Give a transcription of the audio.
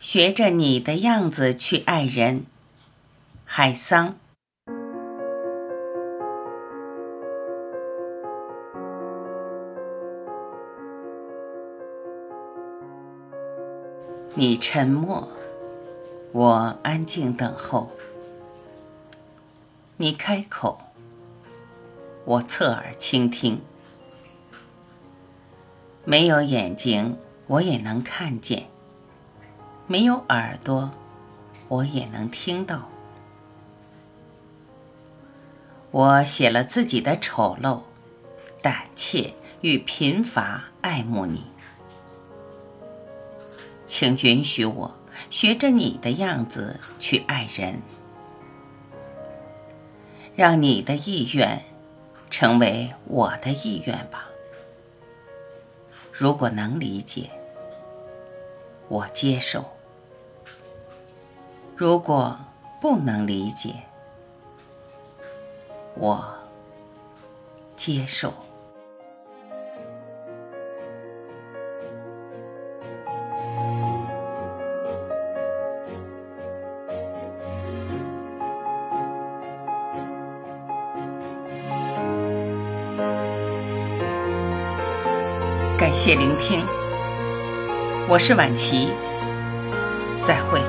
学着你的样子去爱人，海桑。你沉默，我安静等候；你开口，我侧耳倾听。没有眼睛，我也能看见。没有耳朵，我也能听到。我写了自己的丑陋、胆怯与贫乏，爱慕你。请允许我学着你的样子去爱人，让你的意愿成为我的意愿吧。如果能理解，我接受。如果不能理解，我接受。感谢聆听，我是晚琪，再会。